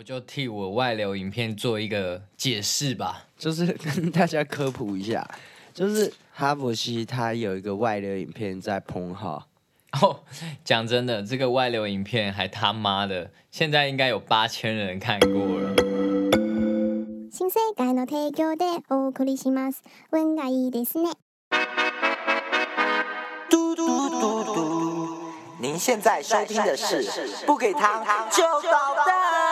我就替我外流影片做一个解释吧。就是跟大家科普一下，就是哈伯西他有一个外流影片在捧好，哦，讲真的，这个外流影片还他妈的，现在应该有八千人看过了。新世界の提供でお送りします。運がいいですね。嘟嘟嘟嘟，您现在收听的是不给糖就捣蛋，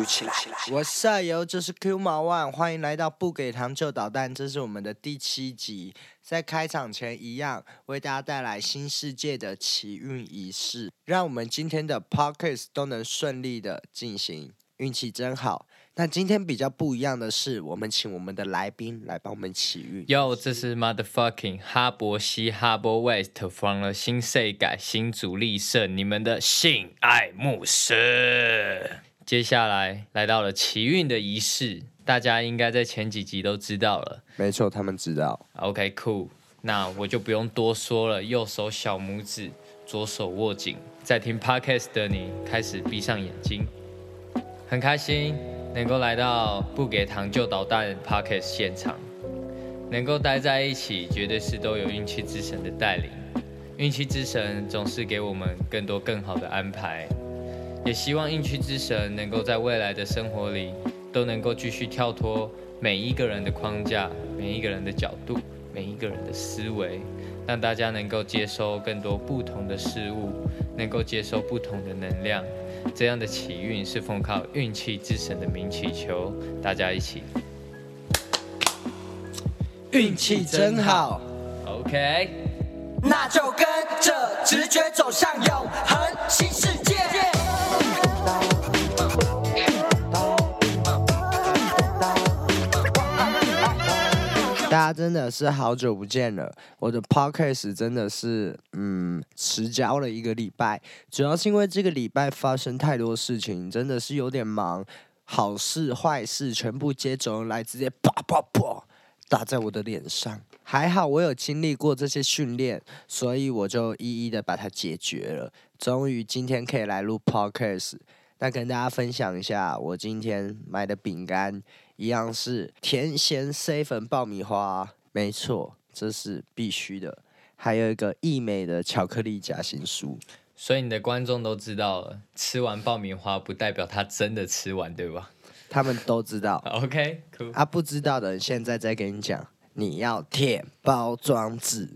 哭起来！我舍友，这是 Q 毛万，欢迎来到不给糖就捣蛋，这是我们的第七集。在开场前一样，为大家带来新世界的起运仪式，让我们今天的 Pockets 都能顺利的进行，运气真好。那今天比较不一样的是，我们请我们的来宾来帮我们起运。Yo，这是 motherfucking 哈伯西哈伯 West from 了新世改新主力社，你们的性爱牧师。接下来来到了奇运的仪式，大家应该在前几集都知道了。没错，他们知道。OK，cool，、那我就不用多说了。右手小拇指，左手握紧。在听 podcast 的你，开始闭上眼睛。很开心能够来到不给糖就捣蛋 podcast 现场，能够待在一起，绝对是都有运气之神的带领。运气之神总是给我们更多更好的安排，也希望运气之神能够在未来的生活里都能够继续跳脱每一个人的框架、每一个人的角度、每一个人的思维，让大家能够接收更多不同的事物，能够接收不同的能量。这样的起运是奉靠运气之神的名祈求，大家一起运气真好。OK。那就跟着直觉走向永恒新世大家真的是好久不见了，我的 podcast 真的是嗯迟交了一个礼拜，主要是因为这个礼拜发生太多事情，真的是有点忙，好事坏事全部接踵而来，直接啪啪啪打在我的脸上。还好我有经历过这些训练，所以我就一一的把它解决了。终于今天可以来录 podcast，那跟大家分享一下我今天买的饼干。一样是甜咸 C 粉爆米花，没错，这是必须的。还有一个益美的巧克力夹心酥，所以你的观众都知道了，吃完爆米花不代表他真的吃完，对吧他们都知道。OK，cool。啊，不知道的人现在再跟你讲，你要舔包装纸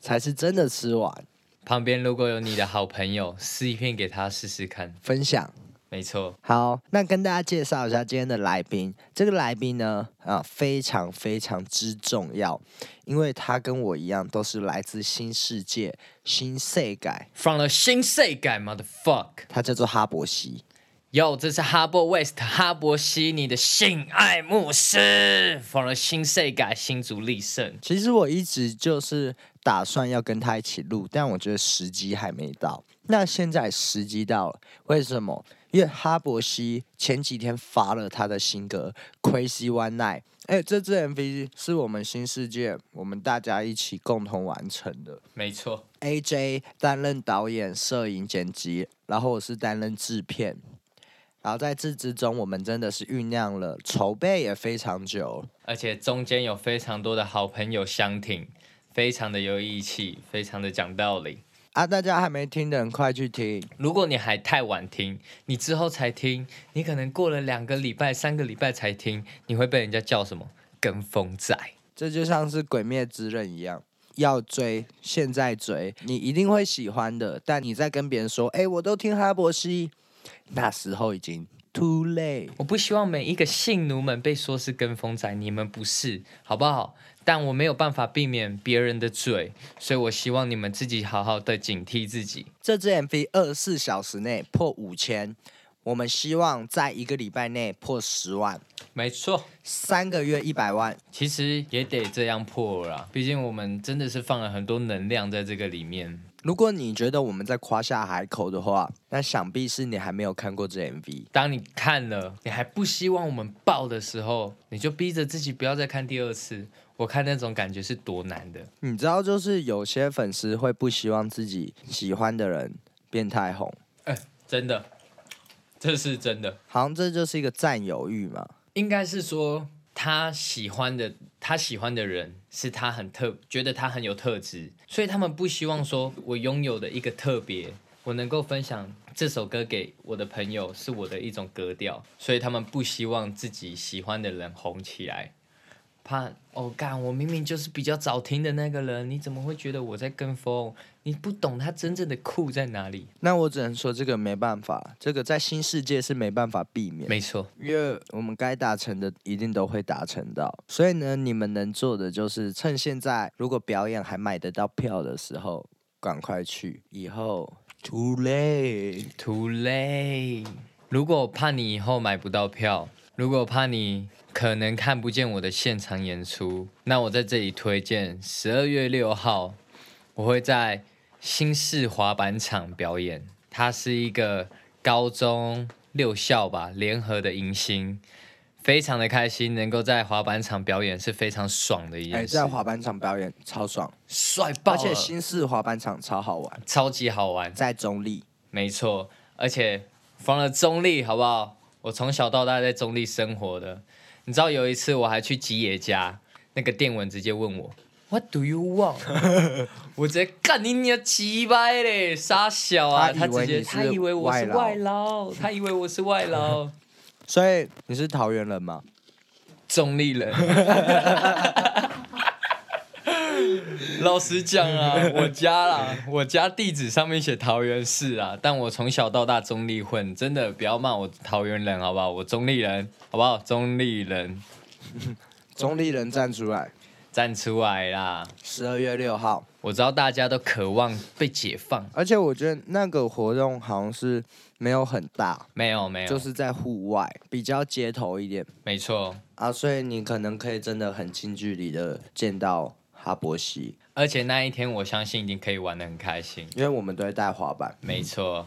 才是真的吃完。旁边如果有你的好朋友，撕一片给他试试看。分享没错，好，那跟大家介绍一下今天的来宾。这个来宾呢，啊，非常非常之重要，因为他跟我一样，都是来自新世界、新世界，from 了新世界 motherfuck。他叫做哈伯西。Yo，这是哈伯 West 哈伯西你的性爱牧师，from 了新世界新竹立胜。其实我一直就是打算要跟他一起录，但我觉得时机还没到。那现在时机到了，为什么？因为哈伯西前几天发了他的新歌《Crazy One Night》，哎，这支 MV 是我们新世界我们大家一起共同完成的。没错，AJ 担任导演、摄影、剪辑，然后我是担任制片。然后在这之中，我们真的是酝酿了，筹备也非常久。而且中间有非常多的好朋友相挺，非常的有义气，非常的讲道理。啊，大家还没听的，人快去听。如果你还太晚听，你之后才听，你可能过了两个礼拜、三个礼拜才听，你会被人家叫什么跟风仔。这就像是《鬼灭之刃》一样，要追现在追，你一定会喜欢的。但你在跟别人说：“哎、我都听哈伯西”，那时候已经 too late。我不希望每一个性奴们被说是跟风仔，你们不是，好不好？但我没有办法避免别人的嘴，所以我希望你们自己好好的警惕自己。这支 MV 二十四小时内破五千，我们希望在一个礼拜内破十万，没错，三个月一百万。其实也得这样破了啦，毕竟我们真的是放了很多能量在这个里面。如果你觉得我们在夸下海口的话，那想必是你还没有看过这 MV。当你看了，你还不希望我们爆的时候，你就逼着自己不要再看第二次。我看那种感觉是多难的。你知道，就是有些粉丝会不希望自己喜欢的人变太红。哎真的，这是真的。好像这就是一个占有欲嘛。应该是说他喜欢的，他喜欢的人是他很特，觉得他很有特质，所以他们不希望说我拥有的一个特别，我能够分享这首歌给我的朋友，是我的一种格调，所以他们不希望自己喜欢的人红起来，怕哦干，我明明就是比较早听的那个人，你怎么会觉得我在跟风？你不懂他真正的酷在哪里？那我只能说这个没办法，这个在新世界是没办法避免。没错，因为我们该达成的一定都会达成到，所以呢，你们能做的就是趁现在，如果表演还买得到票的时候，赶快去。以后 too late，too late。如果怕你以后买不到票，如果怕你可能看不见我的现场演出，那我在这里推荐十二月六号，我会在新市滑板场表演。它是一个高中六校吧联合的迎新，非常的开心，能够在滑板场表演是非常爽的一哎，件事，在滑板场表演超爽，帅爆了，而且新式滑板场超好玩，超级好玩，在中立。没错，而且放了中立，好不好？我从小到大在中立生活的。你知道有一次我还去吉野家，那个店文直接问我 What do you want？我直接干你娘鸡掰嘞，傻小啊！他直接他以为我是外外劳，他以为我是外劳，所以你是桃园人吗？中立人。老实讲啊，我家啦，我家地址上面写桃园市啊，但我从小到大中立混，真的不要骂我桃园人好不好？我中立人好不好？中立人 中立人站出来，站出来啦！十二月六号。我知道大家都渴望被解放，而且我觉得那个活动好像是没有很大，没有没有，就是在户外，比较街头一点没错。啊，所以你可能可以真的很近距离的见到哈伯西，而且那一天我相信一定可以玩的很开心。因为我们都会带滑板。没错，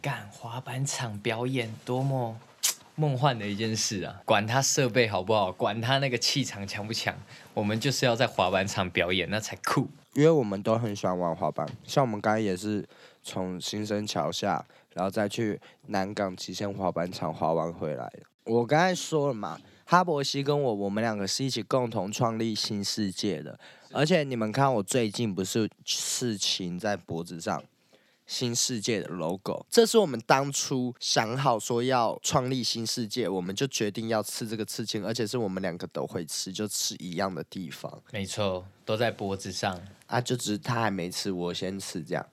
干滑板场表演多么梦幻的一件事啊！管他设备好不好，管他那个气场强不强，我们就是要在滑板场表演，那才酷。因为我们都很喜欢玩滑板，像我们刚才也是从新生桥下，然后再去南港极限滑板场滑完回来的。我刚才说了嘛，哈伯西跟我，我们两个是一起共同创立新世界的。而且你们看，我最近不是刺青在脖子上，新世界的 logo，这是我们当初想好说要创立新世界，我们就决定要刺这个刺青，而且是我们两个都会刺，就刺一样的地方没错，都在脖子上。啊，就只是他还没刺，我先刺这样。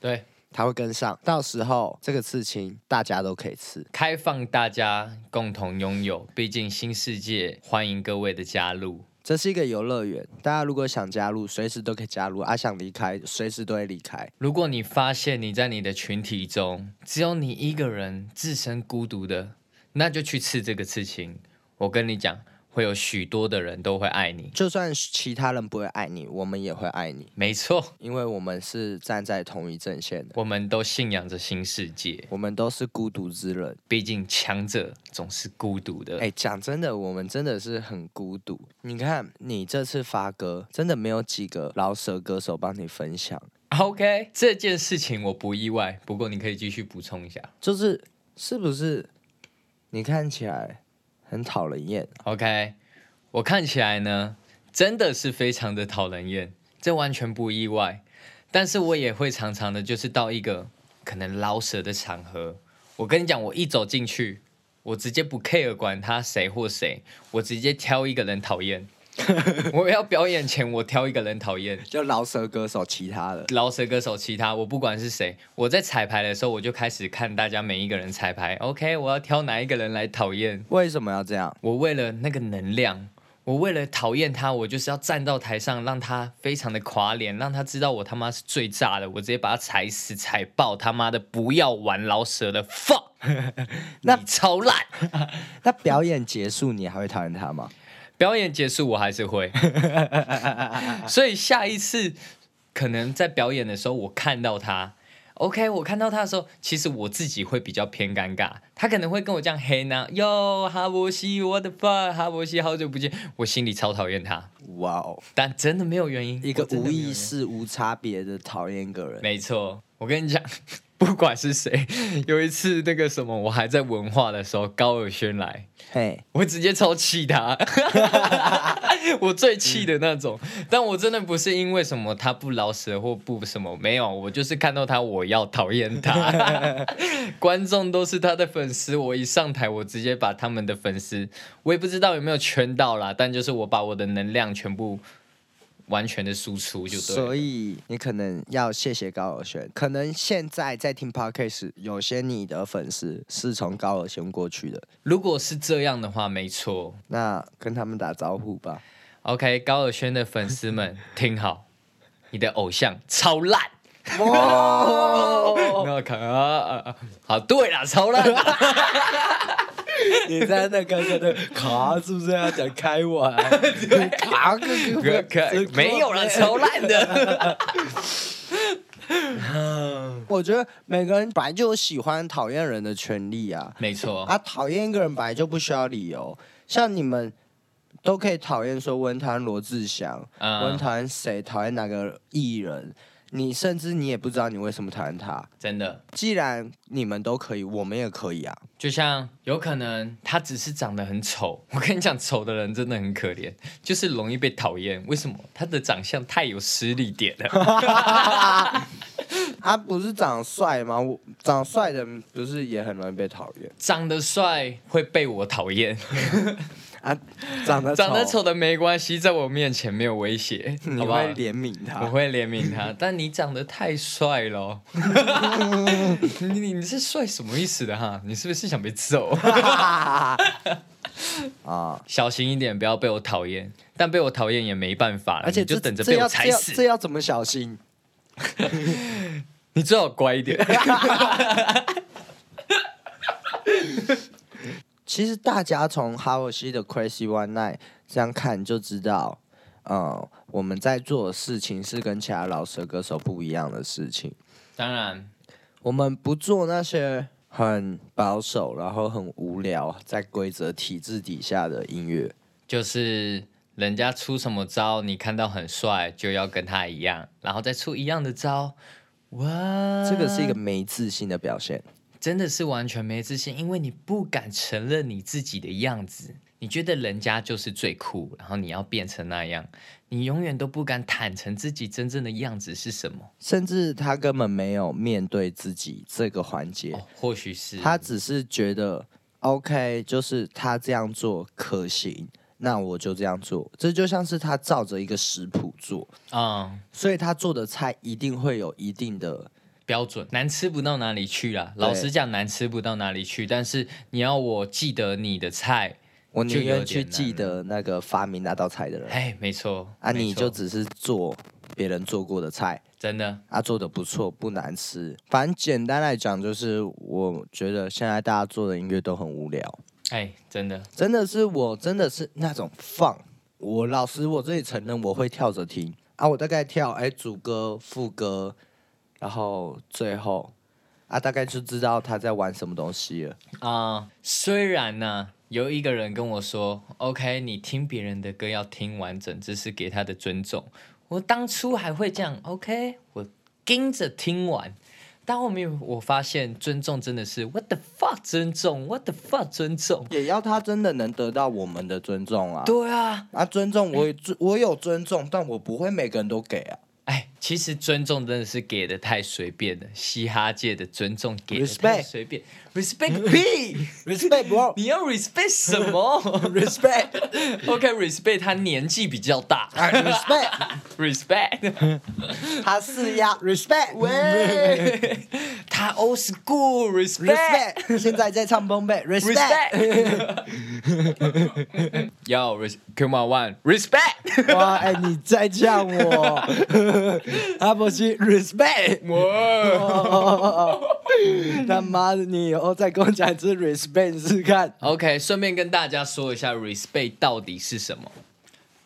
对，他会跟上，到时候这个刺青大家都可以刺。开放大家共同拥有，毕竟新世界欢迎各位的加入。这是一个游乐园，大家如果想加入，随时都可以加入；啊，想离开，随时都会离开。如果你发现你在你的群体中只有你一个人自身孤独的，那就去刺这个刺青。我跟你讲，会有许多的人都会爱你。就算其他人不会爱你，我们也会爱你，没错，因为我们是站在同一阵线的，我们都信仰着新世界。我们都是孤独之人。毕竟强者总是孤独的。哎，讲真的，我们真的是很孤独。你看，你这次发歌，真的没有几个饶舌歌手帮你分享，OK，这件事情我不意外，不过你可以继续补充一下。就是是不是？你看起来很讨人厌。OK，我看起来呢，真的是非常的讨人厌，这完全不意外。但是我也会常常的，就是到一个可能捞舌的场合，我跟你讲，我一走进去，我直接不 care 管他谁或谁，我直接挑一个人讨厌。我要表演前，我挑一个人讨厌。就饶舌歌手，其他的饶舌歌手，其他我不管是谁，我在彩排的时候，我就开始看大家每一个人彩排。OK，我要挑哪一个人来讨厌。为什么要这样？我为了那个能量，我为了讨厌他，我就是要站到台上，让他非常的垮脸，让他知道我他妈是最炸的，我直接把他踩死、踩爆，他妈的不要玩饶舌的 fuck，那 你超烂。那表演结束，你还会讨厌他吗？表演结束我还是会，所以下一次可能在表演的时候，我看到他，OK，我看到他的时候，其实我自己会比较偏尴尬，他可能会跟我这样黑呢，哟，哈伯西，我的 fuck，哈伯西，好久不见，我心里超讨厌他，哇哦，但真的没有原因，一个无意识、无差别的讨厌一个人。没错，我跟你讲，不管是谁，有一次那个什么，我还在文化的时候，高尔轩来，嘿，我直接超气他，我最气的那种。但我真的不是因为什么他不老实或不什么，没有，我就是看到他我要讨厌他。观众都是他的粉丝，我一上台我直接把他们的粉丝，我也不知道有没有圈到啦，但就是我把我的能量全部完全的输出就对了。所以你可能要谢谢高尔轩。可能现在在听 podcast，有些你的粉丝是从高尔轩过去的，如果是这样的话，没错。那跟他们打招呼吧。OK，高尔轩的粉丝们听好，你的偶像超烂。哦，那可啊好，对啦，超烂。你在那个那个卡是不是要讲开玩？卡个可可没有了，超烂的。我觉得每个人本来就有喜欢、讨厌人的权利啊。没错，啊，讨厌一个人本来就不需要理由，像你们都可以讨厌说文谈罗志祥，嗯文讨厌谁，讨厌哪个艺人，你甚至你也不知道你为什么讨厌他。真的，既然你们都可以，我们也可以啊。就像有可能他只是长得很丑，我跟你讲，丑的人真的很可怜，就是容易被讨厌。为什么？他的长相太有实力点了。他不是长得帅吗？我长得帅的人不是也很容易被讨厌长得帅会被我讨厌，啊？长得长得丑的没关系，在我面前没有威胁，你会？怜悯他。我会怜悯他，但你长得太帅了，你你你是帅什么意思的哈？你是不是想被揍？啊！小心一点，不要被我讨厌。但被我讨厌也没办法了，而且就等着被我踩死。这要怎么小心？你最好乖一点。其实大家从哈沃西的 Crazy One Night 这样看就知道，呃，我们在做的事情是跟其他老舌歌手不一样的事情。当然，我们不做那些很保守，然后很无聊，在规则体制底下的音乐。就是人家出什么招，你看到很帅，就要跟他一样，然后再出一样的招。哇，这个是一个没自信的表现。真的是完全没自信，因为你不敢承认你自己的样子，你觉得人家就是最酷，然后你要变成那样，你永远都不敢坦诚自己真正的样子是什么。甚至他根本没有面对自己这个环节，哦，或许是他只是觉得 OK，就是他这样做可行，那我就这样做。这就像是他照着一个食谱做，啊、所以他做的菜一定会有一定的。标准，难吃不到哪里去啦。老实讲，难吃不到哪里去，但是你要我记得你的菜，我宁愿去记得那个发明那道菜的人。哎，没错啊，你就只是做别人做过的菜。真的。啊，做的不错，不难吃。反正简单来讲，就是我觉得现在大家做的音乐都很无聊。哎，真的。真的是我真的是那种放，我老实我自己承认我会跳着听。啊，我大概跳哎主歌副歌，然后最后啊大概就知道他在玩什么东西了。啊、虽然呢、有一个人跟我说，OK，你听别人的歌要听完整，这是给他的尊重。我当初还会这样，OK，我跟着听完。但后面我发现，尊重真的是 What the fuck 尊重，What the fuck 尊重。也要他真的能得到我们的尊重啊！对啊，啊，尊重我也尊我有尊重，但我不会每个人都给啊。哎，其实尊重真的是给的太随便了，嘻哈界的尊重给的太随便，respect 屁，Respect bro，你要 respect 什么？respect，OK，respect，他年纪比较大啊 respect，，respect，他是呀 respect 喂，他 old school，respect。respect，现在在唱崩贝 respect。Respect，Yo, res- come on one, respect。哇，哎，你在呛我，阿伯西 respect。我他妈的，你以后再跟我讲一次 respect 试试看。OK，顺便跟大家说一下，respect 到底是什么？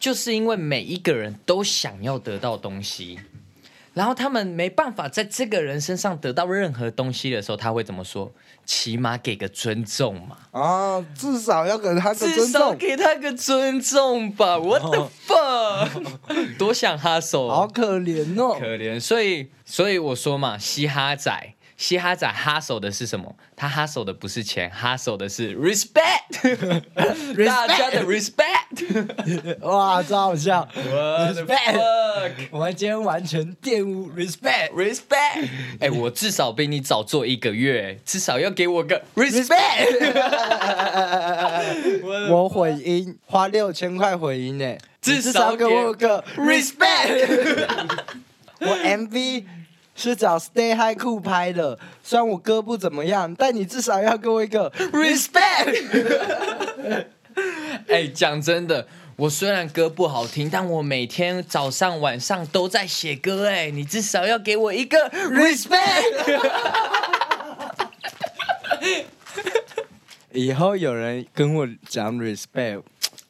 就是因为每一个人都想要得到东西，然后他们没办法在这个人身上得到任何东西的时候，他会怎么说？起码给个尊重嘛，啊，至少要给他个至尊重。少给他个尊重吧。What the fuck？多想哈手，好可怜哦。可怜。所以，所以我说嘛，嘻哈仔嘻哈仔哈手的是什么？他哈手的不是钱，哈手的是 respect，大家的 respect。哇，超好笑！Respect 我们今天完全玷污 respect。respect，哎、我至少比你早做一个月，至少要给我个 respect。我混音花六千块混音呢，至少少给我个 respect。我 MV 是找 Stay High 酷拍的，虽然我歌不怎么样，但你至少要给我一个 respect。哎，讲真的，我虽然歌不好听，但我每天早上晚上都在写歌。哎，你至少要给我一个 respect。以后有人跟我讲 respect，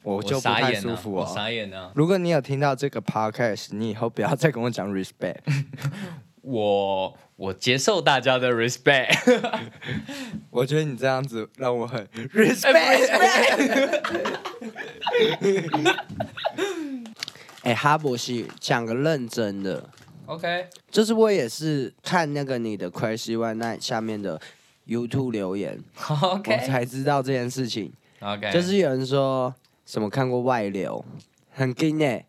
我就不太舒服哦。傻眼了。如果你有听到这个 podcast，你以后不要再跟我讲 respect。我我接受大家的 respect。我觉得你这样子让我很 respect。哎、哈博士，讲个认真的，OK。就是我也是看那个你的 Crazy One Night 下面的 YouTube 留言，我 OK 才知道这件事情。OK，就是有人说什么看过外流，很惊哎、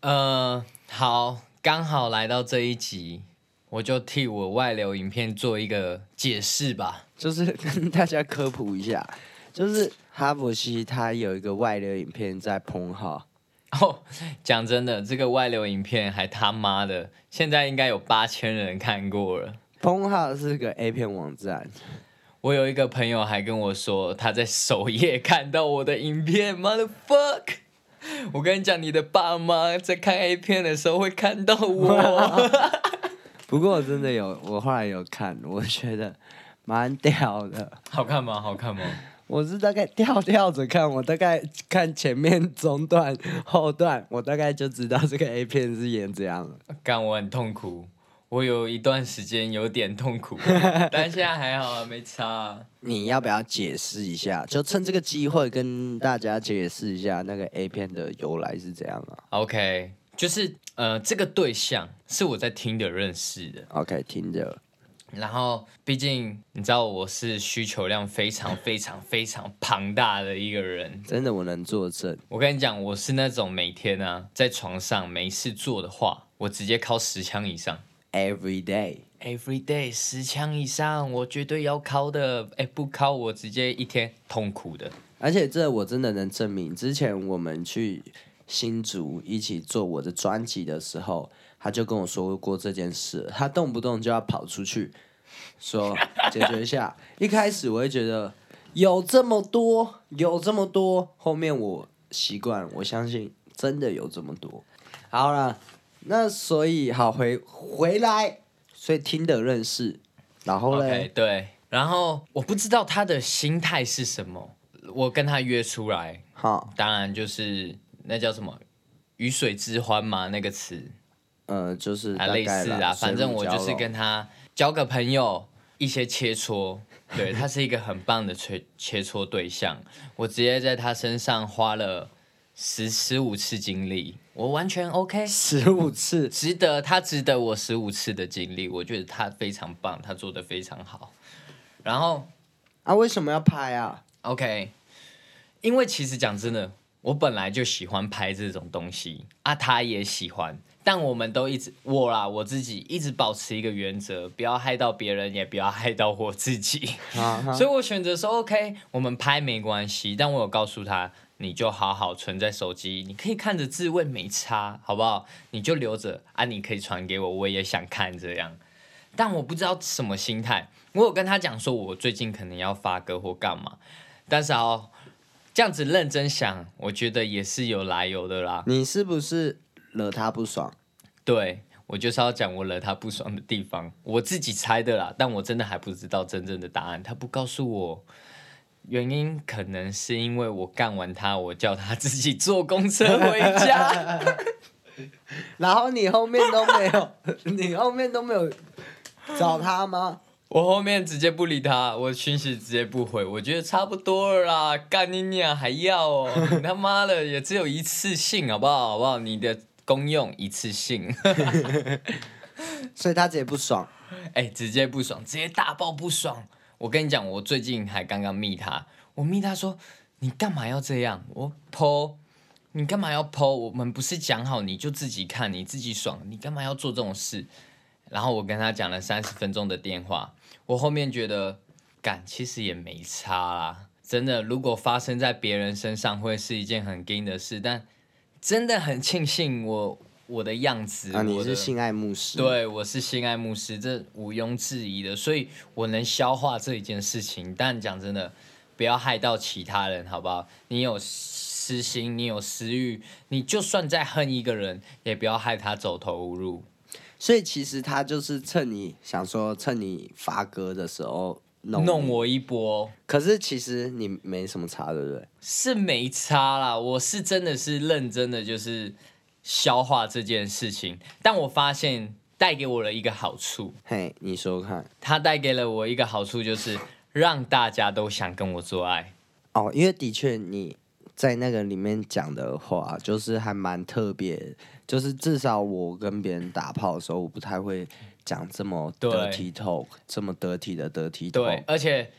呃，好，刚好来到这一集，我就替我外流影片做一个解释吧。就是跟大家科普一下，就是哈博西他有一个外流影片在捧好，哦，讲真的，这个外流影片还他妈的，现在应该有八千人看过了。捧好是个 A 片网站，我有一个朋友还跟我说，他在首页看到我的影片，mother fuck。我跟你讲，你的爸妈在看 A 片的时候会看到我。不过我真的有，我后来有看，我觉得蛮屌的。好看吗？好看吗？我是大概跳跳着看，我大概看前面中段、后段，我大概就知道这个 A 片是演这样了。干我很痛苦，我有一段时间有点痛苦，但现在还好啊，没差啊、你要不要解释一下？就趁这个机会跟大家解释一下那个 A 片的由来是怎样啊 OK，就是呃，这个对象是我在听的认识的，？OK，听的，然后毕竟你知道我是需求量非常非常非常庞大的一个人。真的我能作证。我跟你讲，我是那种每天啊在床上没事做的话，我直接靠十枪以上 Every day，，every day 十枪以上，我绝对要考的。哎，不考我直接一天痛苦的。而且这我真的能证明，之前我们去新竹一起做我的专辑的时候，他就跟我说过这件事，他动不动就要跑出去说解决一下。一开始我会觉得有这么多，有这么多，后面我习惯，我相信真的有这么多。好了，那所以好回回来，所以听的认识，然后 OK，嘞对。然后我不知道他的心态是什么，我跟他约出来，好，当然就是那叫什么“鱼水之欢”嘛，那个词呃，就是啊，类似啊，反正我就是跟他交个朋友，一些切磋，对他是一个很棒的切切磋对象。我直接在他身上花了十十五次精力，我完全 OK，十五次，值得他值得我十五次的经历，我觉得他非常棒，他做的非常好。然后啊，为什么要拍啊？OK，因为其实讲真的，我本来就喜欢拍这种东西啊，他也喜欢，但我们都一直我啦，我自己一直保持一个原则，不要害到别人，也不要害到我自己。啊所以我选择说 OK，我们拍没关系，但我有告诉他，你就好好存在手机，你可以看着自问没差，好不好？你就留着啊，你可以传给我，我也想看这样。但我不知道什么心态，我有跟他讲说，我最近可能要发歌或干嘛，但是哦，这样子认真想，我觉得也是有来由的啦。你是不是惹他不爽？对我就是要讲我惹他不爽的地方，我自己猜的啦，但我真的还不知道真正的答案，他不告诉我。原因可能是因为我干完他，我叫他自己坐公车回家。然后你后面都没有，你后面都没有找他吗？我后面直接不理他，我讯息直接不回，我觉得差不多了啦，干你娘还要哦，你他妈的也只有一次性好不好？好不好？你的公用一次性，所以他直接不爽。哎、直接不爽，直接大爆不爽。我跟你讲，我最近还刚刚密他，我密他说你干嘛要这样？我剖，你干嘛要剖？我们不是讲好你就自己看，你自己爽，你干嘛要做这种事？然后我跟他讲了三十分钟的电话，我后面觉得，干其实也没差啦。真的，如果发生在别人身上，会是一件很惊的事。但真的很庆幸我我的样子啊，你我是性爱牧师，，对，我是性爱牧师，这毋庸置疑的，所以我能消化这一件事情。但讲真的，不要害到其他人，好不好？你有私心，你有私欲，你就算再恨一个人，也不要害他走投无路。所以其实他就是趁你想说趁你发歌的时候弄，弄我一波可是其实你没什么差，对不对？是没差啦，我是真的是认真的，就是消化这件事情。但我发现带给我了一个好处，嘿，你说说看它带给了我一个好处，就是让大家都想跟我做爱。哦，因为的确你在那个里面讲的话，就是还蛮特别，就是至少我跟别人打炮的时候，我不太会讲这么对 dirty talk，这么得体的得体 talk。对，而且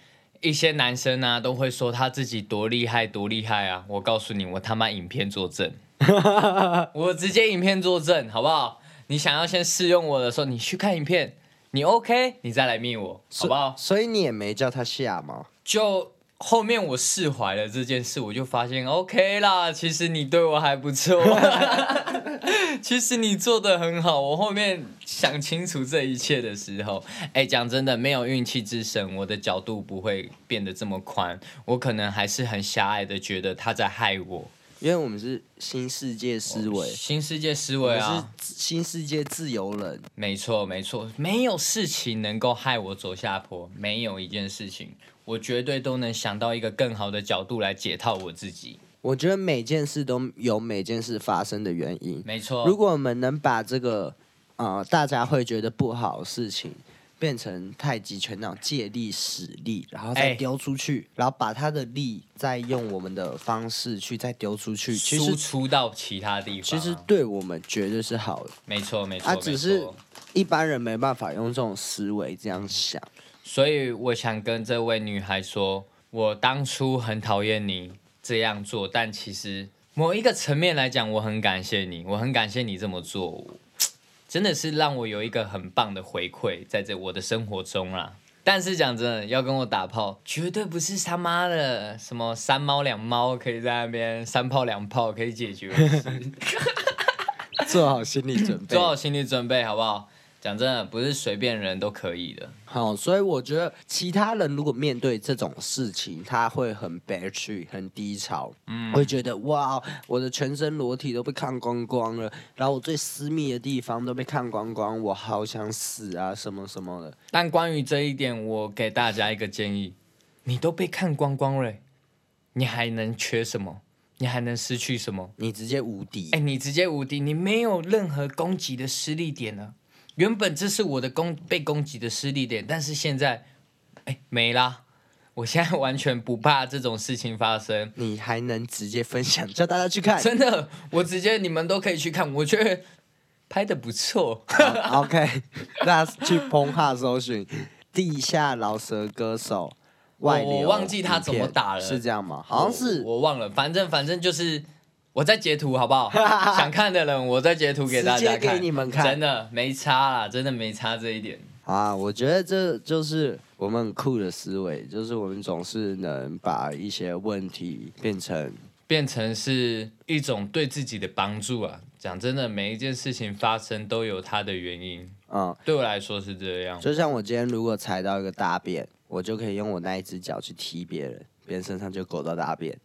一些男生呢、都会说他自己多厉害多厉害啊！我告诉你，我他妈影片作证，我直接影片作证，好不好？你想要先试用我的时候，你去看影片，你 OK，你再来密我，好不好？所以你也没叫他下吗？就后面我释怀了这件事，我就发现 OK 啦，其实你对我还不错，其实你做的很好。我后面想清楚这一切的时候，哎，讲真的，没有运气之神，我的角度不会变得这么宽，我可能还是很狭隘的觉得他在害我。因为我们是新世界思维，新世界思维啊，是新世界自由人。没错，没错，没有事情能够害我走下坡，没有一件事情，我绝对都能想到一个更好的角度来解套我自己。我觉得每件事都有每件事发生的原因。没错，如果我们能把这个呃大家会觉得不好的事情，变成太极拳那种借力使力，然后再哎丢出去，然后把他的力再用我们的方式去再丢出去，其输实出到其他地方啊、其实对我们绝对是好的。没错没错，啊，只是一般人没办法用这种思维这样想。所以我想跟这位女孩说，我当初很讨厌你这样做，但其实某一个层面来讲，我很感谢你，我很感谢你这么做，真的是让我有一个很棒的回馈在这我的生活中啦。但是讲真的，要跟我打炮，绝对不是他妈的什么三猫两猫可以在那边三炮两炮可以解决。做好心理准备 做。好心理准备，好不好？讲真的，不是随便人都可以的。好，所以我觉得其他人如果面对这种事情，他会很悲屈、很低潮，嗯，会觉得哇，我的全身裸体都被看光光了，然后我最私密的地方都被看光光，我好想死啊，什么什么的。但关于这一点，我给大家一个建议：你都被看光光了，你还能缺什么？你还能失去什么？你直接无敌，哎，你直接无敌，你没有任何攻击的失力点了。原本这是我的攻被攻击的失利点，但是现在，哎，没啦。我现在完全不怕这种事情发生，你还能直接分享，叫大家去看。真的，我直接你们都可以去看，我觉得拍的不错。好 OK，大家去澎湃搜寻地下饶舌歌手外流我忘记他怎么打了是这样吗？好像是我我忘了，反正反正就是我在截图好不好？想看的人我再截图给大家看，给你们看真的没差啦，真的没差这一点。啊，我觉得这就是我们很酷的思维，就是我们总是能把一些问题变成变成是一种对自己的帮助啊！讲真的，每一件事情发生都有它的原因，嗯，对我来说是这样。就像我今天如果踩到一个大便，我就可以用我那一只脚去踢别人，别人身上就狗到大便，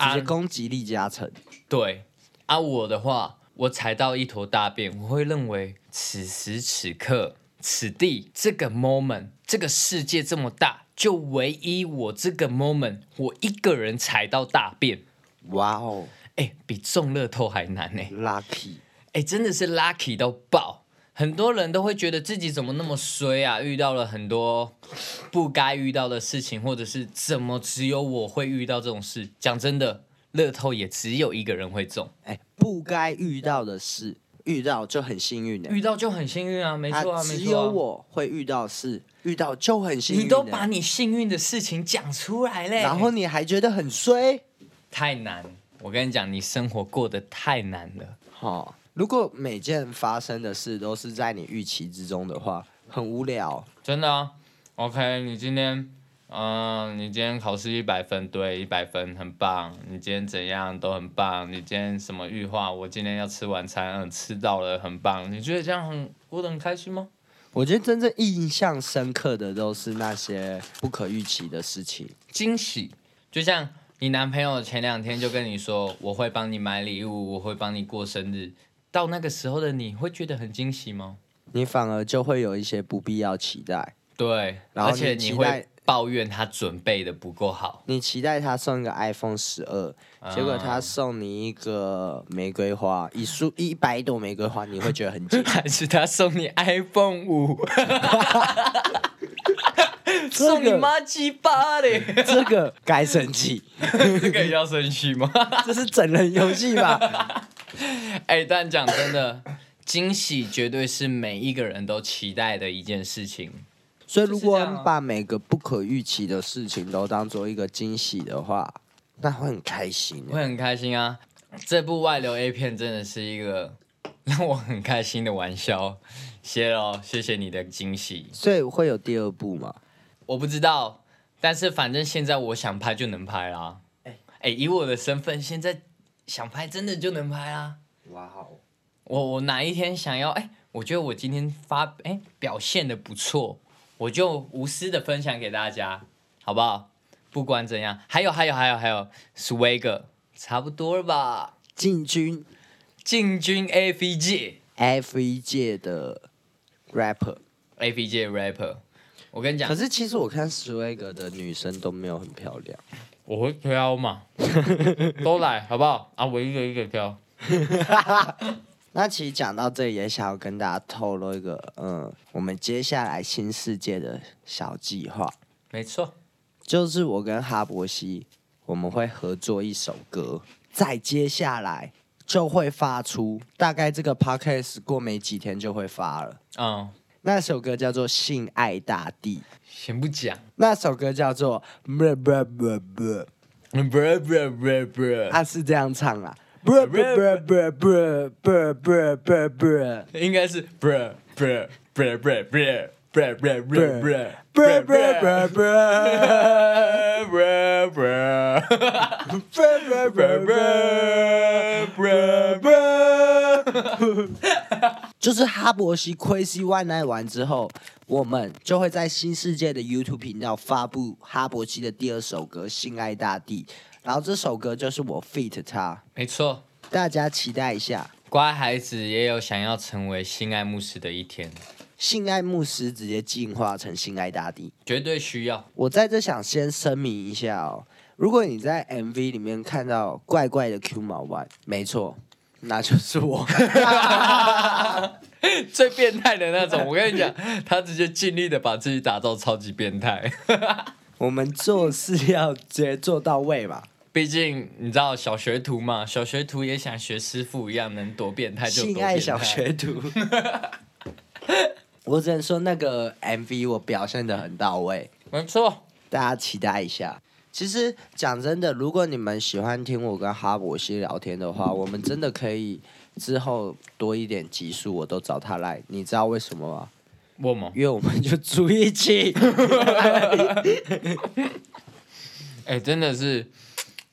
直啊接攻击力加成。对啊，我的话，我踩到一坨大便，我会认为此时此刻、此地这个 moment，这个世界这么大，就唯一我这个 moment，我一个人踩到大便，哇哦哎，比中乐透还难呢！，lucky！哎，真的是 lucky 到爆。很多人都会觉得自己怎么那么衰啊，遇到了很多不该遇到的事情，或者是怎么只有我会遇到这种事。讲真的，乐透也只有一个人会中。哎，不该遇到的事，遇到就很幸运的。遇到就很幸运啊，没错啊，啊没错啊。只有我会遇到事，遇到就很幸运。你都把，你幸运的事情讲出来嘞，然后你还觉得很衰。太难。我跟你讲，你生活过得太难了。好、如果每件发生的事都是在你预期之中的话，很无聊。真的啊，OK，你今天，嗯、你今天考试一百分，对，一百分，很棒。你今天怎样都很棒。你今天什么预化？我今天要吃晚餐，嗯，吃到了，很棒。你觉得这样很过得很开心吗？我觉得真正印象深刻的都是那些不可预期的事情。惊喜，就像你男朋友前两天就跟你说，我会帮你买礼物，我会帮你过生日。到那个时候的你会觉得很惊喜吗？你反而就会有一些不必要期待。对，然后而且你会抱怨他准备的不够好。你期待他送一个 iPhone 十二、结果他送你一个玫瑰花，一束一百朵玫瑰花，你会觉得很惊 还是他送你 iPhone 五，送你妈鸡巴嘞！这个该生气，这个要生气吗？这是整人游戏吧？哎、但讲真的，惊喜绝对是每一个人都期待的一件事情。所以如果把每个不可预期的事情都当做一个惊喜的话，那会很开心欸。会很开心啊！这部外流 A 片真的是一个 让我很开心的玩笑，谢喽，谢谢你的惊喜。所以会有第二部吗？我不知道，但是反正现在我想拍就能拍啦。哎、哎以我的身份，现在想拍真的就能拍啊。哇哦！我我哪一天想要，哎、我觉得我今天发，哎、表现的不错，我就无私的分享给大家，好不好？不管怎样，还有还有还有还有，Swag 差不多了吧？进军进军 A V 界，A V 界的 rapper，，A V 界 rapper，我跟你讲可，是其实我看 Swag 的女生都没有很漂亮。我会挑嘛，都来好不好？啊，我一个一个挑。那其实讲到这里，也想要跟大家透露一个，嗯，我们接下来新世界的小计划，没错，就是我跟哈伯西，我们会合作一首歌，再接下来就会发出，大概这个 podcast 过没几天就会发了。嗯，那首歌叫做《性爱大地》，先不讲，那首歌叫做不不不不，不不不不，他是这样唱啦，不不不不不不不不不。应该是不不不不不不不不不不不不不不就是哈伯西 Crazy One Night 完之后，我们就会在新世界的 YouTube 频道发布哈伯西的第二首歌《性爱大地》，然后这首歌就是我 feat 他，没错，大家期待一下。乖孩子也有想要成为性爱牧师的一天，性爱牧师直接进化成性爱大地，绝对需要。我在这想先声明一下哦，如果你在 MV 里面看到怪怪的 Q 毛弯，没错，那就是我。最变态的那种，我跟你讲，他直接尽力的把自己打造超级变态。我们做事要直接做到位嘛。毕竟你知道小学徒嘛，小学徒也想学师傅一样，能多变态就多变态。性爱小学徒，我只能说那个 MV 我表现的很到位，没错，大家期待一下。其实讲真的，如果你们喜欢听我跟哈伯西聊天的话，我们真的可以之后多一点集数，我都找他来。你知道为什么吗？我吗？因为我们就住一起。哎、真的是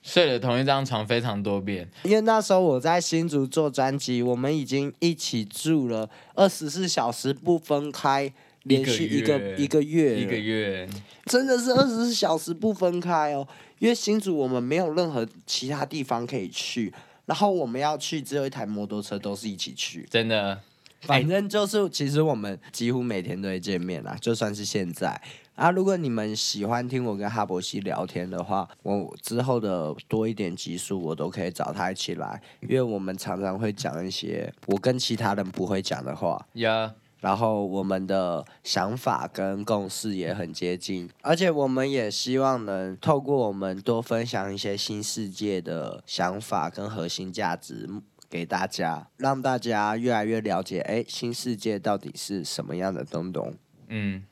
睡了同一张床非常多遍。因为那时候我在新竹做专辑，我们已经一起住了二十四小时不分开，连续一个一个月，一个月，真的是二十四小时不分开哦。因为新竹我们没有任何其他地方可以去，然后我们要去只有一台摩托车，都是一起去。真的，反正就是，其实我们几乎每天都会见面啦，就算是现在。啊，如果你们喜欢听我跟哈伯西聊天的话，我之后的多一点集数，我都可以找他一起来，因为我们常常会讲一些我跟其他人不会讲的话。呀，然后我们的想法跟共识也很接近，而且我们也希望能透过我们多分享一些新世界的想法跟核心价值，给大家，让大家越来越了解，哎，新世界到底是什么样的东东。嗯，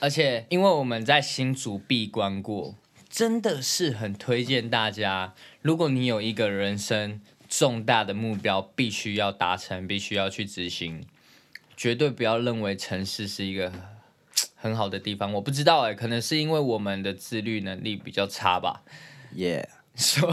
而且因为我们在新竹闭关过，真的是很推荐大家，如果你有一个人生重大的目标，必须要达成，必须要去执行，绝对不要认为城市是一个很好的地方。我不知道哎、可能是因为我们的自律能力比较差吧，耶、所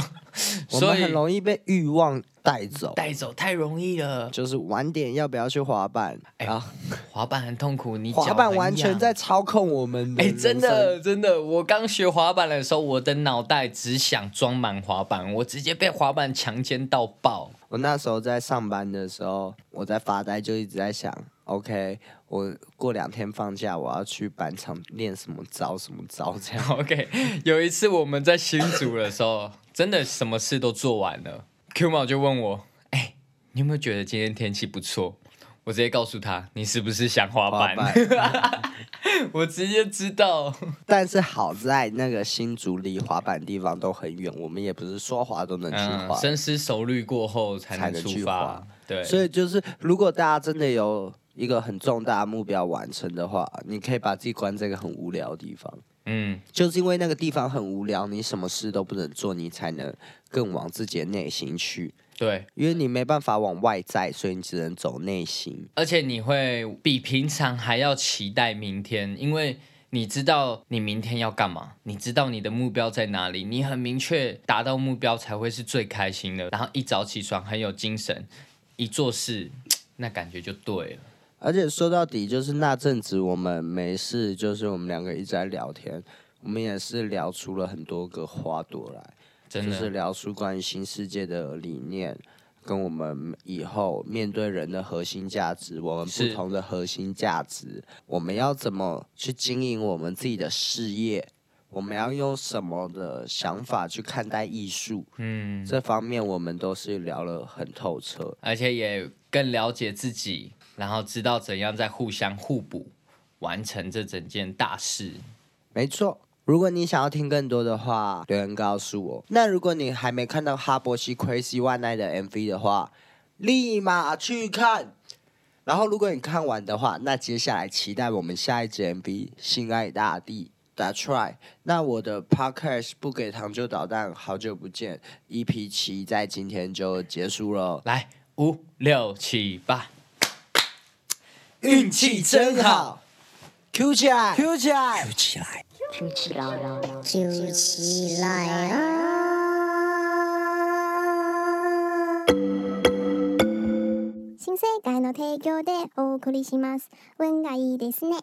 我所以们很容易被欲望带走，带走太容易了。就是晚点要不要去滑板？哎啊，滑板很痛苦，你滑板完全在操控我们的哎、人真的真的，我刚学滑板的时候，我的脑袋只想装满滑板，我直接被滑板强奸到爆。我那时候在上班的时候，我在发呆，就一直在想，OK，我过两天放假，我要去板场练什么招什么招这样。OK，有一次我们在新竹的时候，真的什么事都做完了，Q 毛就问我，哎、你有没有觉得今天天气不错？我直接告诉他，你是不是想滑板？滑板 我直接知道。但是好在那个新竹离滑板地方都很远，我们也不是说滑都能去嗯，滑。深思熟虑过后才才能出发。对，所以就是，如果大家真的有一个很重大的目标完成的话，你可以把自己关在一个很无聊的地方。嗯，就是因为那个地方很无聊，你什么事都不能做，你才能更往自己的内心去。对，因为你没办法往外在，所以你只能走内心。而且你会比平常还要期待明天，因为你知道你明天要干嘛，你知道你的目标在哪里，你很明确达到目标才会是最开心的。然后一早起床很有精神，一做事那感觉就对了。而且说到底，就是那阵子我们没事，就是我们两个一直在聊天，我们也是聊出了很多个花朵来。真，就是聊出关于新世界的理念，跟我们以后面对人的核心价值，我们不同的核心价值，我们要怎么去经营我们自己的事业，我们要用什么的想法去看待艺术，嗯，这方面我们都是聊了很透彻。而且也更了解自己，然后知道怎样在互相互补，完成这整件大事。没错。如果你想要听更多的话，留言告诉我。那如果你还没看到哈伯西 Crazy One Night 的 MV 的话，立马去看。然后，如果你看完的话，那接下来期待我们下一支 MV《性爱大地》。That's right。那我的 Podcast 不给糖就捣蛋，好久不见，EP 七在今天就结束了。来，五六七八，运气真好，Q 起来，Q 起来，Q 起来。揪起来啊！新世界の提供でお送りします。運がいいですね。